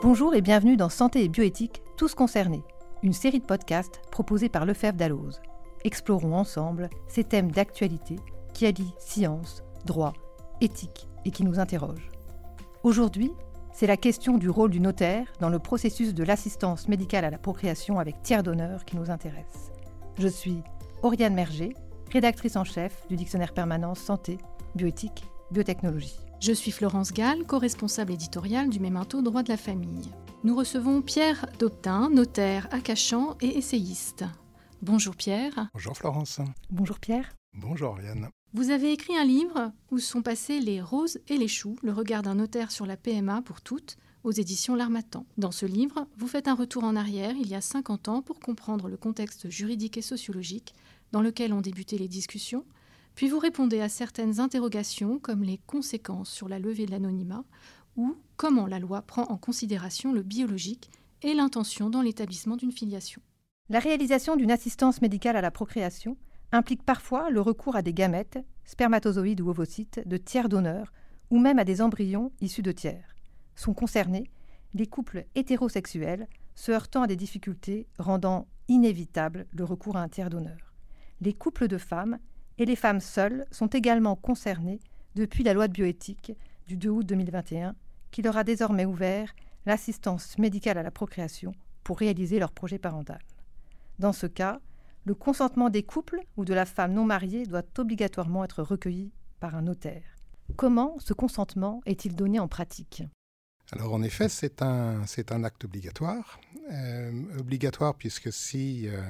Bonjour et bienvenue dans Santé et bioéthique, tous concernés, une série de podcasts proposée par Lefebvre Dalloz. Explorons ensemble ces thèmes d'actualité qui allient science, droit, éthique et qui nous interrogent. Aujourd'hui, c'est la question du rôle du notaire dans le processus de l'assistance médicale à la procréation avec tiers d'honneur qui nous intéresse. Je suis Oriane Merger, rédactrice en chef du dictionnaire permanent Santé, Bioéthique, Biotechnologie. Je suis Florence Gall, co-responsable éditoriale du Memento Droit de la famille. Nous recevons Pierre Doptin, notaire à Cachan et essayiste. Bonjour Pierre. Bonjour Florence. Bonjour Pierre. Bonjour Yann. Vous avez écrit un livre où sont passés les roses et les choux, le regard d'un notaire sur la PMA pour toutes, aux éditions L'Armatan. Dans ce livre, vous faites un retour en arrière il y a 50 ans pour comprendre le contexte juridique et sociologique dans lequel ont débuté les discussions puis vous répondez à certaines interrogations comme les conséquences sur la levée de l'anonymat ou comment la loi prend en considération le biologique et l'intention dans l'établissement d'une filiation. La réalisation d'une assistance médicale à la procréation implique parfois le recours à des gamètes, spermatozoïdes ou ovocytes, de tiers donneurs ou même à des embryons issus de tiers. Sont concernés les couples hétérosexuels se heurtant à des difficultés rendant inévitable le recours à un tiers donneur. Les couples de femmes et les femmes seules sont également concernées depuis la loi de bioéthique du 2 août 2021 qui leur a désormais ouvert l'assistance médicale à la procréation pour réaliser leur projet parental. Dans ce cas, le consentement des couples ou de la femme non mariée doit obligatoirement être recueilli par un notaire. Comment ce consentement est-il donné en pratique? Alors en effet, c'est un, acte obligatoire. Euh, obligatoire puisque si euh,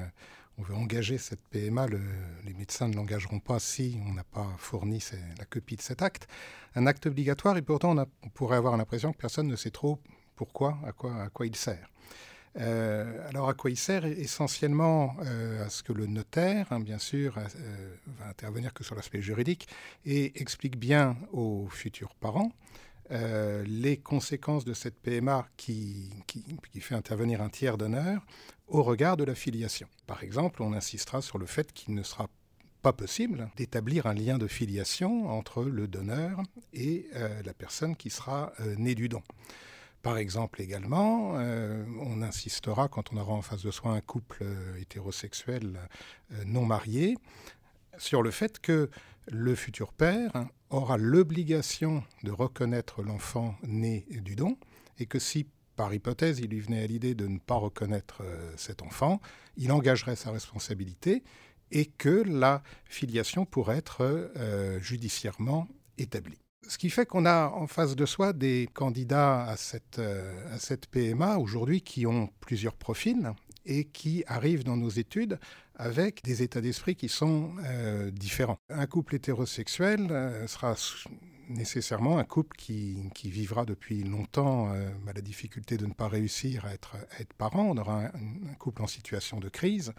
on veut engager cette PMA, les médecins ne l'engageront pas si on n'a pas fourni la copie de cet acte. Un acte obligatoire et pourtant on, pourrait avoir l'impression que personne ne sait trop pourquoi, à quoi, il sert. Euh, alors à quoi il sert? Essentiellement euh, à ce que le notaire, hein, bien sûr, euh, va intervenir que sur l'aspect juridique et explique bien aux futurs parents les conséquences de cette PMA qui, fait intervenir un tiers d'honneur au regard de la filiation. Par exemple, on insistera sur le fait qu'il ne sera pas possible d'établir un lien de filiation entre le donneur et euh, la personne qui sera euh, née du don. Par exemple également, euh, on insistera quand on aura en face de soi un couple hétérosexuel non marié sur le fait que le futur père aura l'obligation de reconnaître l'enfant né du don et que si par hypothèse, il lui venait à l'idée de ne pas reconnaître euh, cet enfant, il engagerait sa responsabilité et que la filiation pourrait être euh, judiciairement établie. Ce qui fait qu'on a en face de soi des candidats à cette, euh, à cette PMA aujourd'hui qui ont plusieurs profils et qui arrivent dans nos études avec des états d'esprit qui sont différents. Un couple hétérosexuel sera nécessairement un couple qui, vivra depuis longtemps euh, bah, la difficulté de ne pas réussir à être, être parent. On aura un, couple en situation de crise.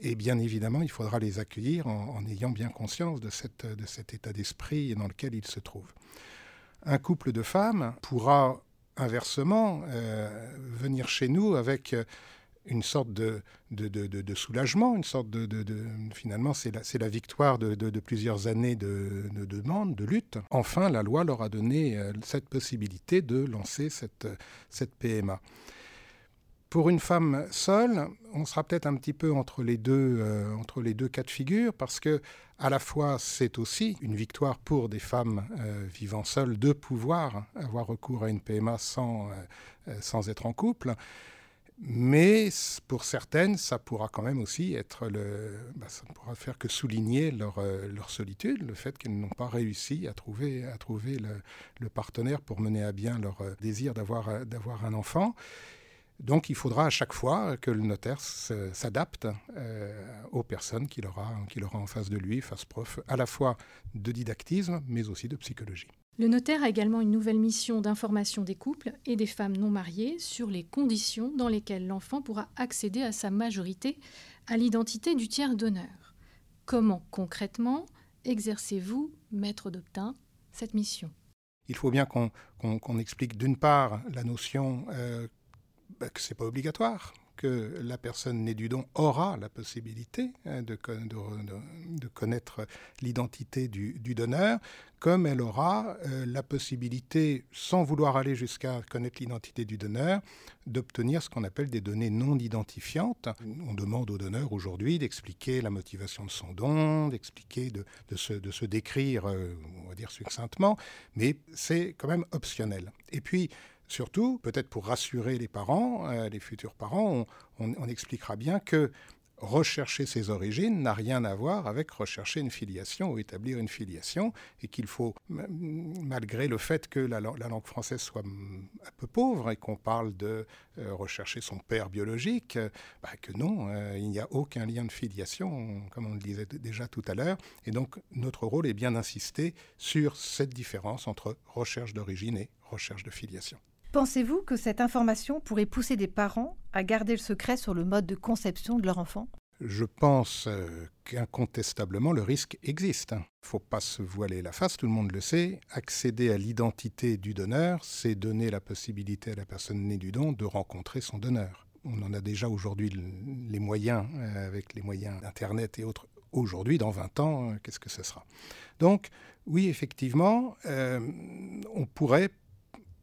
Et bien évidemment, il faudra les accueillir en, ayant bien conscience de, cet état d'esprit dans lequel ils se trouvent. Un couple de femmes pourra inversement euh, venir chez nous avec une sorte de, de, soulagement, une sorte de... finalement, c'est la, la, victoire de, plusieurs années de, demande, de lutte. Enfin, la loi leur a donné euh, cette possibilité de lancer cette, cette PMA. Pour une femme seule, on sera peut-être un petit peu entre les deux, euh, entre les deux cas de figure, parce que à la fois c'est aussi une victoire pour des femmes euh, vivant seules de pouvoir avoir recours à une PMA sans, sans être en couple, mais pour certaines, ça pourra quand même aussi être le. Bah, ça ne pourra faire que souligner leur, euh, leur solitude, le fait qu'elles n'ont pas réussi à trouver, à trouver le, partenaire pour mener à bien leur euh, désir d'avoir, euh, d'avoir un enfant. Donc il faudra à chaque fois que le notaire s'adapte aux personnes qu'il aura, qu'il aura en face de lui, fasse preuve à la fois de didactisme, mais aussi de psychologie. Le notaire a également une nouvelle mission d'information des couples et des femmes non mariées sur les conditions dans lesquelles l'enfant pourra accéder à sa majorité à l'identité du tiers d'honneur. Comment concrètement exercez-vous, maître d'Optin, cette mission? Il faut bien qu'on explique d'une part la notion euh, bah, que ce n'est pas obligatoire, que la personne née du don aura la possibilité hein, de, connaître l'identité du, donneur, comme elle aura euh, la possibilité, sans vouloir aller jusqu'à connaître l'identité du donneur, d'obtenir ce qu'on appelle des données non identifiantes. On demande au donneur aujourd'hui d'expliquer la motivation de son don, d'expliquer, de, se, de, se, décrire, euh, on va dire succinctement, mais c'est quand même optionnel. Et puis, Surtout, peut-être pour rassurer les parents, euh, les futurs parents, on, expliquera bien que rechercher ses origines n'a rien à voir avec rechercher une filiation ou établir une filiation, et qu'il faut, malgré le fait que la, langue française soit un peu pauvre et qu'on parle de euh, rechercher son père biologique, euh, bah, que non, il n'y a aucun lien de filiation, comme on le disait déjà tout à l'heure, et donc notre rôle est bien d'insister sur cette différence entre recherche d'origine et recherche de filiation. Pensez-vous que cette information pourrait pousser des parents à garder le secret sur le mode de conception de leur enfant? Je pense euh, qu'incontestablement le risque existe. Il ne faut pas se voiler la face, tout le monde le sait. Accéder à l'identité du donneur, c'est donner la possibilité à la personne née du don de rencontrer son donneur. On en a déjà aujourd'hui les moyens, euh, avec les moyens d'Internet et autres. Aujourd'hui, dans 20 ans, euh, qu'est-ce que ce sera? Donc, oui, effectivement, on pourrait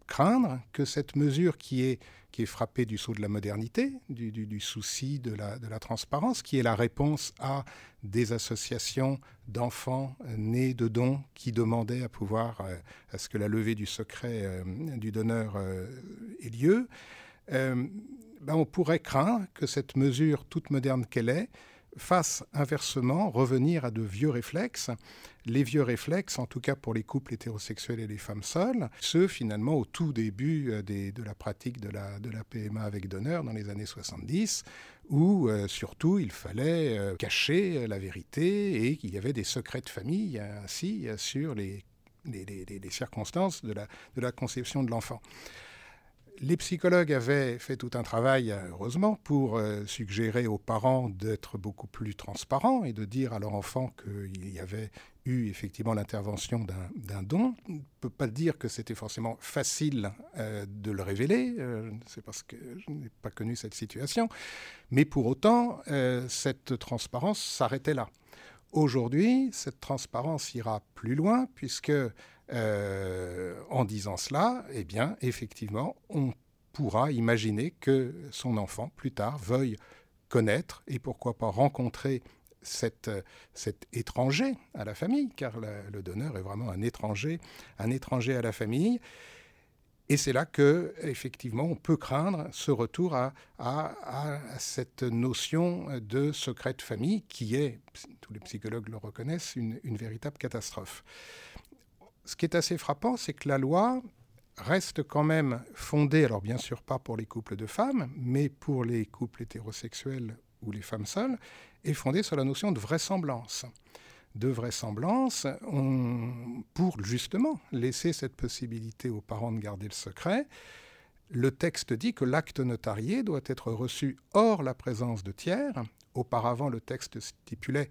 craindre que cette mesure qui est, qui est frappée du saut de la modernité, du, souci de la, de la, transparence, qui est la réponse à des associations d'enfants nés de dons qui demandaient à pouvoir, euh, à ce que la levée du secret euh, du donneur euh, ait lieu, ben on pourrait craindre que cette mesure, toute moderne qu'elle est, fasse inversement revenir à de vieux réflexes, les vieux réflexes, en tout cas pour les couples hétérosexuels et les femmes seules, ceux finalement au tout début euh, de la pratique de la, PMA avec donneur dans les années 70, où euh, surtout il fallait euh, cacher la vérité et qu'il y avait des secrets de famille ainsi sur les, circonstances de la conception de l'enfant les psychologues avaient fait tout un travail, heureusement, pour euh, suggérer aux parents d'être beaucoup plus transparents et de dire à leur enfant qu'il y avait eu effectivement l'intervention d'un don. On ne peut pas dire que c'était forcément facile euh, de le révéler, euh, c'est parce que je n'ai pas connu cette situation, mais pour autant, cette transparence s'arrêtait là. Aujourd'hui, cette transparence ira plus loin puisque euh, en disant cela, eh bien, effectivement, on pourra imaginer que son enfant, plus tard, veuille connaître et pourquoi pas rencontrer cet étranger à la famille, car le donneur est vraiment un étranger, un étranger à la famille. Et c'est là que, effectivement, on peut craindre ce retour à, cette notion de secret de famille qui est, tous les psychologues le reconnaissent, une véritable catastrophe ce qui est assez frappant, c'est que la loi reste quand même fondée, alors bien sûr pas pour les couples de femmes, mais pour les couples hétérosexuels ou les femmes seules, est fondée sur la notion de vraisemblance. De vraisemblance, pour justement laisser cette possibilité aux parents de garder le secret, le texte dit que l'acte notarié doit être reçu hors la présence de tiers. Auparavant, le texte stipulait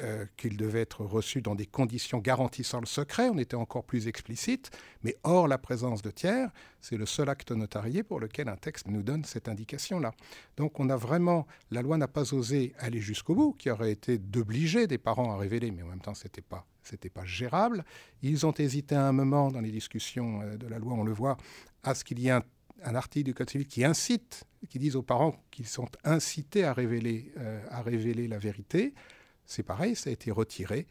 euh, qu'il devait être reçu dans des conditions garantissant le secret, on était encore plus explicite, mais hors la présence de tiers, c'est le seul acte notarié pour lequel un texte nous donne cette indication-là. Donc on a vraiment, la loi n'a pas osé aller jusqu'au bout, qui aurait été d'obliger des parents à révéler, mais en même temps c'était pas c'était pas gérable. Ils ont hésité à un moment dans les discussions euh, de la loi, on le voit, à ce qu'il y ait un, article du Code civil qui incite, qui dise aux parents qu'ils sont incités à révéler, euh, à révéler la vérité c'est pareil, ça a été retiré.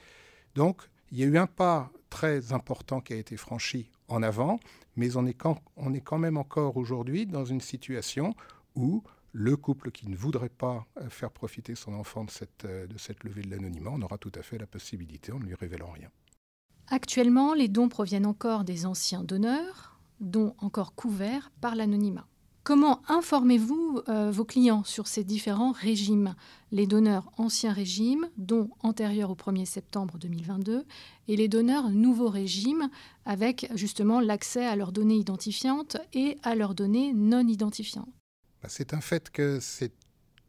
Donc, il y a eu un pas très important qui a été franchi en avant, mais on est quand, même encore aujourd'hui dans une situation où le couple qui ne voudrait pas euh, faire profiter son enfant de cette, euh, de cette levée de l'anonymat, on aura tout à fait la possibilité en ne lui révélant rien. Actuellement, les dons proviennent encore des anciens donneurs, dons encore couverts par l'anonymat. Comment informez-vous euh, vos clients sur ces différents régimes? Les donneurs ancien régime, dont antérieurs au 1er septembre 2022, et les donneurs nouveau régime, avec justement l'accès à leurs données identifiantes et à leurs données non identifiantes. Bah, c'est un fait que c'est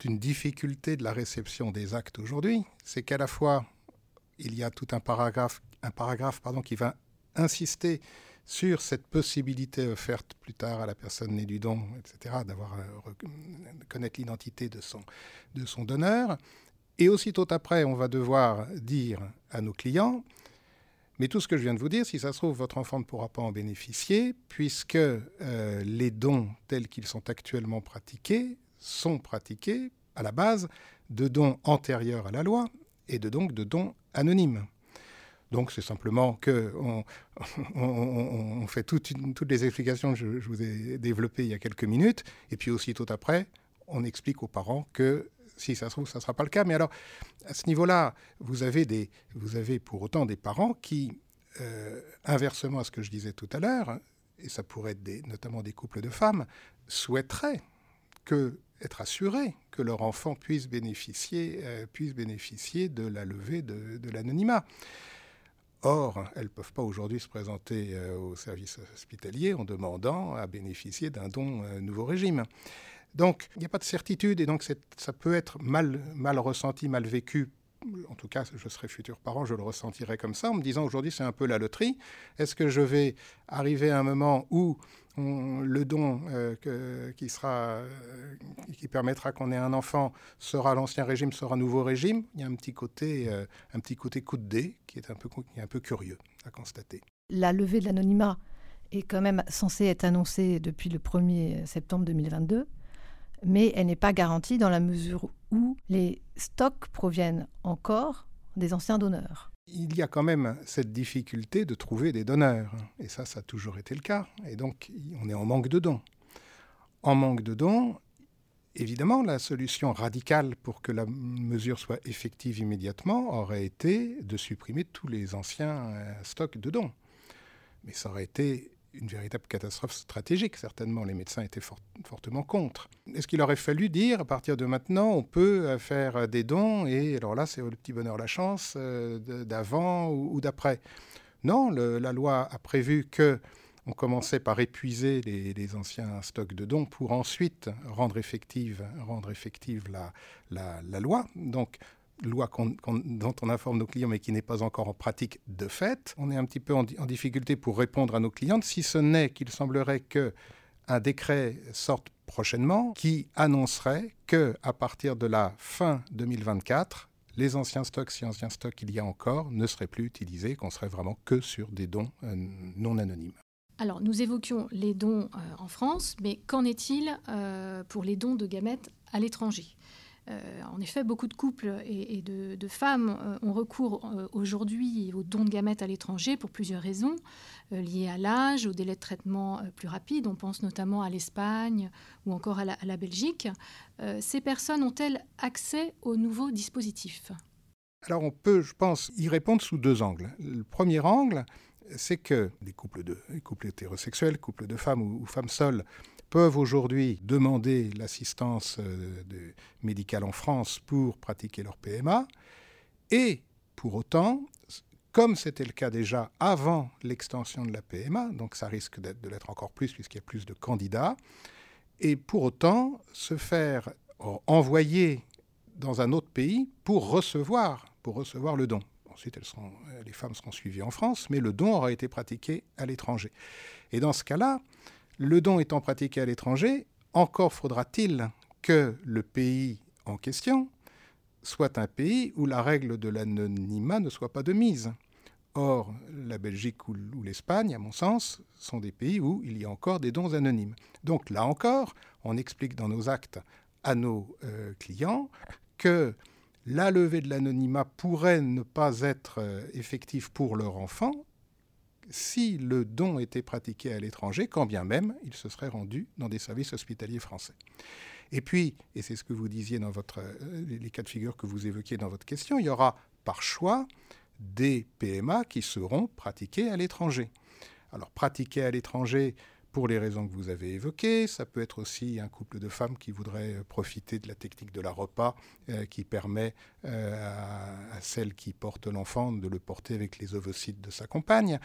une difficulté de la réception des actes aujourd'hui. C'est qu'à la fois, il y a tout un paragraphe, un paragraphe pardon, qui va insister sur cette possibilité offerte plus tard à la personne née du don, etc., d'avoir euh, connaître l'identité de son, de son donneur. Et aussitôt après, on va devoir dire à nos clients, mais tout ce que je viens de vous dire, si ça se trouve, votre enfant ne pourra pas en bénéficier, puisque euh, les dons tels qu'ils sont actuellement pratiqués sont pratiqués à la base de dons antérieurs à la loi et de donc de dons anonymes. Donc c'est simplement que on, fait toutes les explications que je, vous ai développées il y a quelques minutes, et puis aussitôt après, on explique aux parents que si ça se trouve, ça ne sera pas le cas. Mais alors, à ce niveau-là, vous avez, pour autant des parents qui, euh, inversement à ce que je disais tout à l'heure, et ça pourrait être notamment des couples de femmes, souhaiteraient être assurés que leur enfant puisse bénéficier, euh, de la levée de l'anonymat. Or, elles ne peuvent pas aujourd'hui se présenter euh, au service hospitalier en demandant à bénéficier d'un don nouveau régime. Donc, il n'y a pas de certitude et donc ça peut être mal, ressenti, mal vécu. En tout cas, je serai futur parent, je le ressentirai comme ça, en me disant aujourd'hui c'est un peu la loterie. Est-ce que je vais arriver à un moment où le don euh, qui, sera, euh, qui permettra qu'on ait un enfant sera l'ancien régime, sera nouveau régime Il y a un petit côté, euh, un petit côté coup de dé qui est un peu, qui est un peu curieux à constater. La levée de l'anonymat est quand même censée être annoncée depuis le 1er septembre 2022 mais elle n'est pas garantie dans la mesure où les stocks proviennent encore des anciens donneurs. Il y a quand même cette difficulté de trouver des donneurs, et ça, ça a toujours été le cas, et donc on est en manque de dons. En manque de dons, évidemment, la solution radicale pour que la mesure soit effective immédiatement aurait été de supprimer tous les anciens euh, stocks de dons. Mais ça aurait été une véritable catastrophe stratégique. Certainement, les médecins étaient fortement contre. Est-ce qu'il aurait fallu dire, à partir de maintenant, on peut euh, faire des dons, et alors là, c'est le petit bonheur, la chance, euh, d'avant ou, d'après? Non, la loi a prévu que on commençait par épuiser les, anciens stocks de dons pour ensuite rendre effective, la, loi. Donc, loi dont on informe nos clients mais qui n'est pas encore en pratique de fait. On est un petit peu en, difficulté pour répondre à nos clientes, si ce n'est qu'il semblerait que un décret sorte prochainement qui annoncerait que à partir de la fin 2024, les anciens stocks, si anciens stocks il y a encore, ne seraient plus utilisés, qu'on serait vraiment que sur des dons euh, non anonymes. Alors, nous évoquions les dons euh, en France, mais qu'en est-il euh, pour les dons de gamètes à l'étranger? Euh, en effet, beaucoup de couples et, de, femmes ont recours aujourd'hui aux dons de gamètes à l'étranger pour plusieurs raisons, liées à l'âge, au délai de traitement plus rapide. On pense notamment à l'Espagne ou encore à la, Belgique. ces personnes ont-elles accès aux nouveaux dispositifs? Alors on peut, je pense, y répondre sous deux angles. Le premier angle, c'est que les couples, de, couples hétérosexuels, couples de femmes ou femmes seules, peuvent aujourd'hui demander l'assistance euh, médicale en France pour pratiquer leur PMA. Et pour autant, comme c'était le cas déjà avant l'extension de la PMA, donc ça risque de l'être encore plus puisqu'il y a plus de candidats, et pour autant se faire envoyer dans un autre pays pour recevoir, pour recevoir le don. Ensuite, seront, les femmes seront suivies en France, mais le don aura été pratiqué à l'étranger. Et dans ce cas-là, le don étant pratiqué à l'étranger, encore faudra-t-il que le pays en question soit un pays où la règle de l'anonymat ne soit pas de mise. Or, la Belgique ou l'Espagne, à mon sens, sont des pays où il y a encore des dons anonymes. Donc là encore, on explique dans nos actes à nos euh, clients que la levée de l'anonymat pourrait ne pas être euh, effective pour leur enfant si le don était pratiqué à l'étranger, quand bien même il se serait rendu dans des services hospitaliers français. Et puis, et c'est ce que vous disiez dans votre, euh, les cas de figure que vous évoquiez dans votre question, il y aura par choix des PMA qui seront pratiqués à l'étranger. Alors, pratiqués à l'étranger, pour les raisons que vous avez évoquées. Ça peut être aussi un couple de femmes qui voudraient profiter de la technique de la repas euh, qui permet euh, à, celle qui porte l'enfant de le porter avec les ovocytes de sa compagne,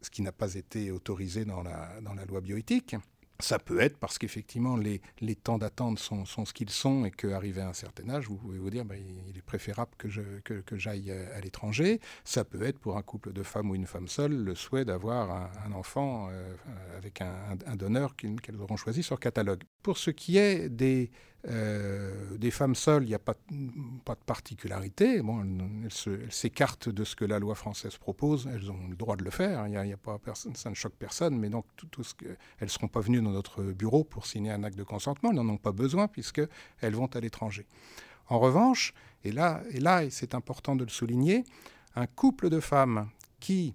ce qui n'a pas été autorisé dans la loi bioéthique. Ça peut être parce qu'effectivement les, les, temps d'attente sont, sont, ce qu'ils sont et qu'arrivé à un certain âge, vous pouvez vous dire ben, il est préférable que, je, que, j'aille à l'étranger. Ça peut être pour un couple de femmes ou une femme seule le souhait d'avoir un, enfant euh, avec un, un donneur qu'elles auront choisi sur catalogue. Pour ce qui est des, euh, des femmes seules, il n'y a pas, de particularité. Elles, s'écartent de ce que la loi française propose. Elles ont le droit de le faire. Il a, personne, ça ne choque personne. Mais donc, elles ne seront pas venues dans notre bureau pour signer un acte de consentement. Elles n'en ont pas besoin puisqu'elles vont à l'étranger. En revanche, et là, c'est important de le souligner, un couple de femmes qui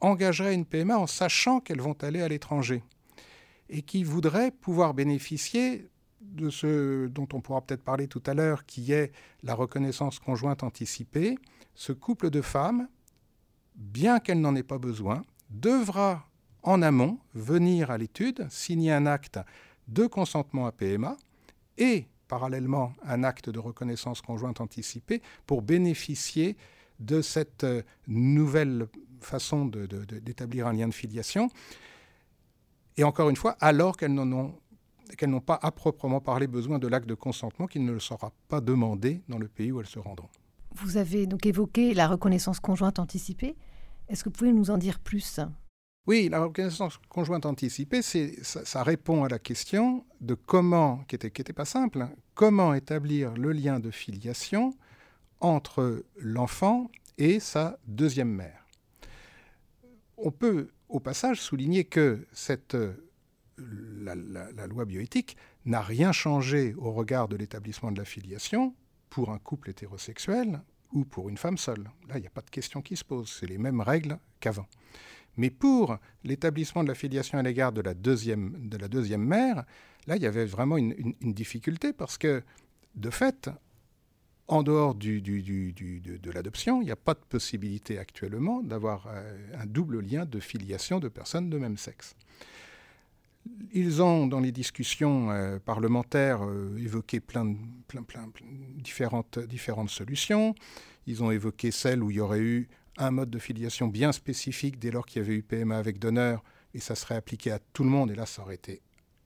engagerait une PMA en sachant qu'elles vont aller à l'étranger et qui voudraient pouvoir bénéficier de ce dont on pourra peut-être parler tout à l'heure, qui est la reconnaissance conjointe anticipée, ce couple de femmes, bien qu'elle n'en ait pas besoin, devra en amont venir à l'étude, signer un acte de consentement à PMA et parallèlement un acte de reconnaissance conjointe anticipée pour bénéficier de cette euh, nouvelle façon d'établir un lien de filiation. Et encore une fois, alors qu'elles n'en ont qu'elles n'ont pas à proprement parler besoin de l'acte de consentement qui ne le sera pas demandé dans le pays où elles se rendront. Vous avez donc évoqué la reconnaissance conjointe anticipée. Est-ce que vous pouvez nous en dire plus? Oui, la reconnaissance conjointe anticipée, ça, ça, répond à la question de comment, qui n'était qui pas simple, hein, comment établir le lien de filiation entre l'enfant et sa deuxième mère. On peut au passage souligner que cette la, loi bioéthique n'a rien changé au regard de l'établissement de la filiation pour un couple hétérosexuel ou pour une femme seule. Là, il n'y a pas de question qui se pose. C'est les mêmes règles qu'avant. Mais pour l'établissement de la filiation à l'égard de, la deuxième, mère, là, il y avait vraiment une, difficulté parce que, de fait, en dehors de l'adoption, il n'y a pas de possibilité actuellement d'avoir euh, un double lien de filiation de personnes de même sexe. Ils ont, dans les discussions euh, parlementaires, euh, évoqué plein, de, plein, différentes, différentes solutions. Ils ont évoqué celle où il y aurait eu un mode de filiation bien spécifique dès lors qu'il y avait eu PMA avec donneur, et ça serait appliqué à tout le monde, et là, ça aurait été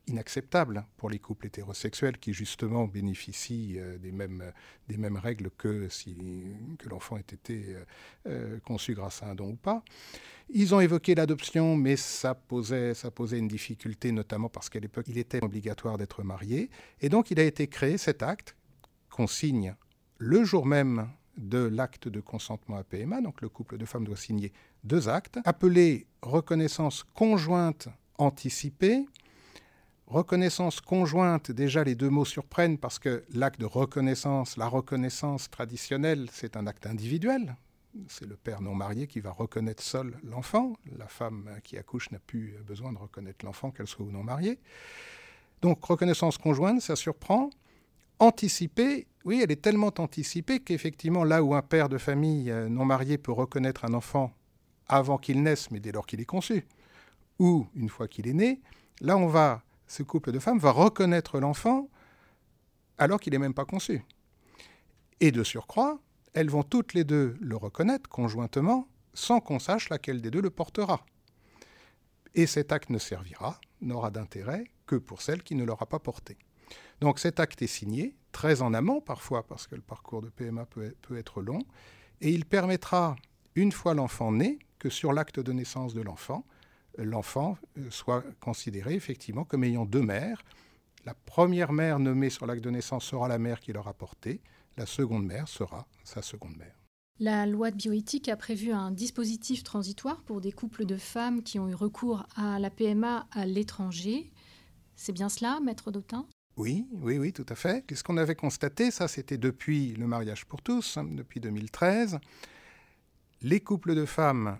inacceptable pour les couples hétérosexuels qui justement bénéficient euh, des, mêmes, des mêmes règles que si que l'enfant ait été euh, euh, conçu grâce à un don ou pas. Ils ont évoqué l'adoption, mais ça posait, ça posait une difficulté, notamment parce qu'à l'époque, il était obligatoire d'être marié. Et donc, il a été créé cet acte qu'on signe le jour même de l'acte de consentement à PMA. Donc, le couple de femmes doit signer deux actes, appelé reconnaissance conjointe anticipée, Reconnaissance conjointe, déjà les deux mots surprennent parce que l'acte de reconnaissance, la reconnaissance traditionnelle, c'est un acte individuel. C'est le père non marié qui va reconnaître seul l'enfant. La femme qui accouche n'a plus besoin de reconnaître l'enfant, qu'elle soit ou non mariée. Donc reconnaissance conjointe, ça surprend. Anticipée, oui, elle est tellement anticipée qu'effectivement, là où un père de famille euh, non marié peut reconnaître un enfant avant qu'il naisse, mais dès lors qu'il est conçu, ou une fois qu'il est né, là on va ce couple de femmes va reconnaître l'enfant alors qu'il n'est même pas conçu. Et de surcroît, elles vont toutes les deux le reconnaître conjointement sans qu'on sache laquelle des deux le portera. Et cet acte ne servira, n'aura d'intérêt que pour celle qui ne l'aura pas porté. Donc cet acte est signé, très en amont parfois, parce que le parcours de PMA peut, être long, et il permettra, une fois l'enfant né, que sur l'acte de naissance de l'enfant, l'enfant euh, soit considéré effectivement comme ayant deux mères. La première mère nommée sur l'acte de naissance sera la mère qui l'aura porté, la seconde mère sera sa seconde mère. La loi de bioéthique a prévu un dispositif transitoire pour des couples de femmes qui ont eu recours à la PMA à l'étranger. C'est bien cela, maître Dautin? Oui, oui, oui, tout à fait. Ce qu'on avait constaté, ça c'était depuis le mariage pour tous, hein, depuis 2013, les couples de femmes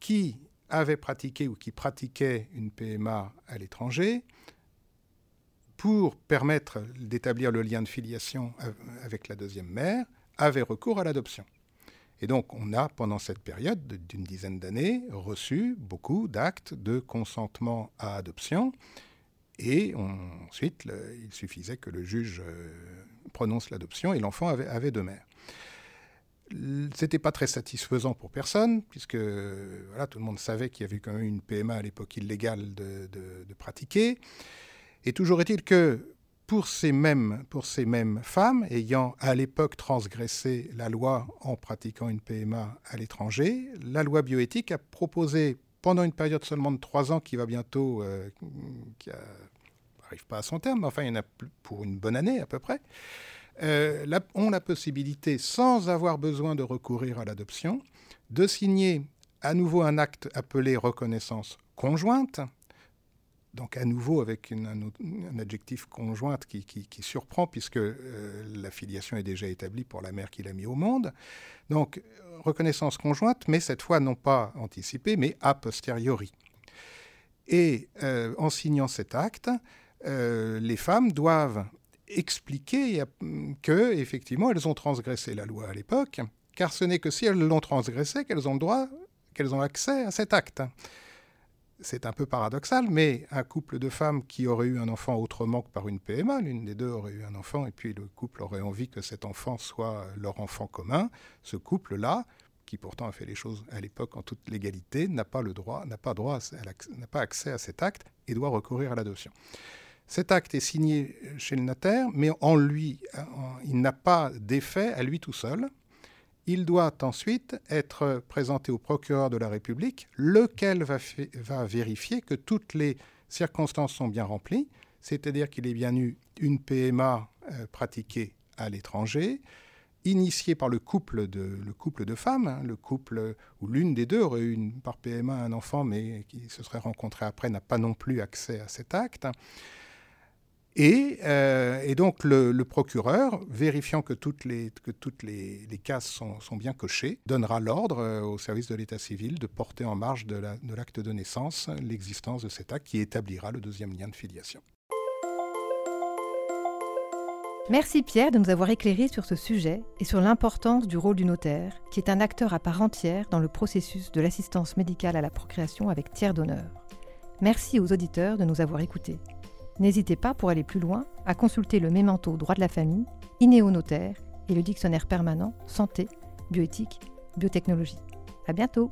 qui avaient pratiqué ou qui pratiquaient une PMA à l'étranger, pour permettre d'établir le lien de filiation avec la deuxième mère, avaient recours à l'adoption. Et donc, on a, pendant cette période d'une dizaine d'années, reçu beaucoup d'actes de consentement à adoption. Et ensuite, il suffisait que le juge euh, prononce l'adoption et l'enfant avait, avait deux mères. C'était pas très satisfaisant pour personne, puisque voilà, tout le monde savait qu'il y avait quand même une PMA à l'époque illégale de, pratiquer. Et toujours est-il que pour ces, mêmes, pour ces mêmes femmes ayant à l'époque transgressé la loi en pratiquant une PMA à l'étranger, la loi bioéthique a proposé pendant une période seulement de trois ans qui va bientôt, euh, qui n'arrive pas à son terme, enfin il y en a pour une bonne année à peu près, euh, ont la possibilité, sans avoir besoin de recourir à l'adoption, de signer à nouveau un acte appelé reconnaissance conjointe, donc à nouveau avec un, adjectif conjointe qui, surprend puisque euh, la filiation est déjà établie pour la mère qui l'a mis au monde. Donc reconnaissance conjointe, mais cette fois non pas anticipée, mais a posteriori. Et euh, en signant cet acte, euh, les femmes doivent expliquer que effectivement elles ont transgressé la loi à l'époque, car ce n'est que si elles l'ont transgressé qu'elles ont droit, qu'elles ont accès à cet acte c'est un peu paradoxal, mais un couple de femmes qui aurait eu un enfant autrement que par une PMA, l'une des deux aurait eu un enfant et puis le couple aurait envie que cet enfant soit leur enfant commun, ce couple-là, qui pourtant a fait les choses à l'époque en toute légalité, n'a pas le droit, n'a pas droit, n'a pas accès à cet acte et doit recourir à l'adoption. Cet acte est signé chez le notaire, mais en lui, il n'a pas d'effet à lui tout seul il doit ensuite être présenté au procureur de la République, lequel va, vérifier que toutes les circonstances sont bien remplies, c'est-à-dire qu'il est bien eu une PMA euh, pratiquée à l'étranger, initiée par le couple de, le couple de femmes, hein, le couple où l'une des deux aurait eu par PMA un enfant, mais qui se serait rencontré après, n'a pas non plus accès à cet acte. Euh, et, donc le, procureur, vérifiant que toutes les, que toutes les, cases sont, bien cochées, donnera l'ordre euh, au service de l'état civil de porter en marge de l'acte de, naissance l'existence de cet acte qui établira le deuxième lien de filiation. Merci Pierre de nous avoir éclairé sur ce sujet et sur l'importance du rôle du notaire, qui est un acteur à part entière dans le processus de l'assistance médicale à la procréation avec tiers d'honneur. Merci aux auditeurs de nous avoir écoutés. N'hésitez pas, pour aller plus loin, à consulter le mémento droit de la famille, Inéo Notaire et le dictionnaire permanent santé, bioéthique, biotechnologie. À bientôt!